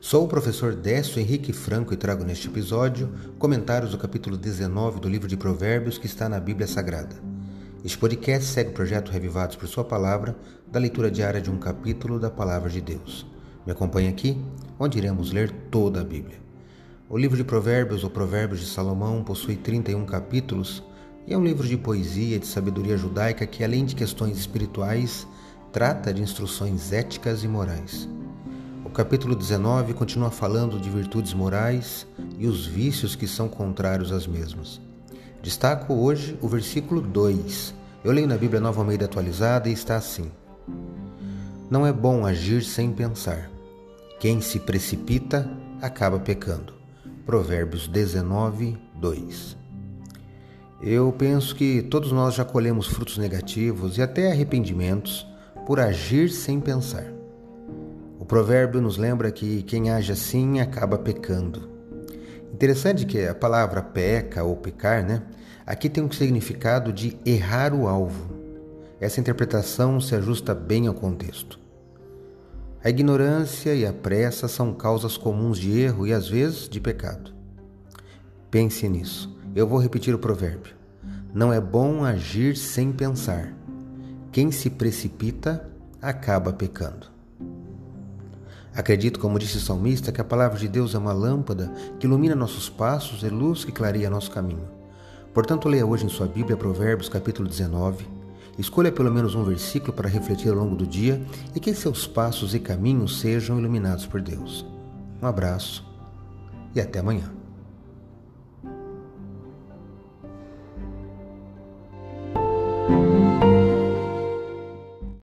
Sou o professor Décio Henrique Franco e trago neste episódio comentários do capítulo 19 do livro de Provérbios que está na Bíblia Sagrada. Este podcast segue o projeto Revivados por Sua Palavra, da leitura diária de um capítulo da Palavra de Deus. Me acompanhe aqui, onde iremos ler toda a Bíblia. O livro de Provérbios ou Provérbios de Salomão possui 31 capítulos e é um livro de poesia e de sabedoria judaica que, além de questões espirituais, trata de instruções éticas e morais. O capítulo 19 continua falando de virtudes morais e os vícios que são contrários às mesmas. Destaco hoje o versículo 2. Eu leio na Bíblia Nova Almeida atualizada e está assim: Não é bom agir sem pensar. Quem se precipita acaba pecando. Provérbios 19, 2. Eu penso que todos nós já colhemos frutos negativos e até arrependimentos por agir sem pensar. Provérbio nos lembra que quem age assim acaba pecando. Interessante que a palavra peca ou pecar, né? Aqui tem um significado de errar o alvo. Essa interpretação se ajusta bem ao contexto. A ignorância e a pressa são causas comuns de erro e às vezes de pecado. Pense nisso. Eu vou repetir o provérbio. Não é bom agir sem pensar. Quem se precipita acaba pecando. Acredito, como disse o salmista, que a palavra de Deus é uma lâmpada que ilumina nossos passos e luz que clareia nosso caminho. Portanto, leia hoje em sua Bíblia Provérbios capítulo 19. Escolha pelo menos um versículo para refletir ao longo do dia e que seus passos e caminhos sejam iluminados por Deus. Um abraço e até amanhã.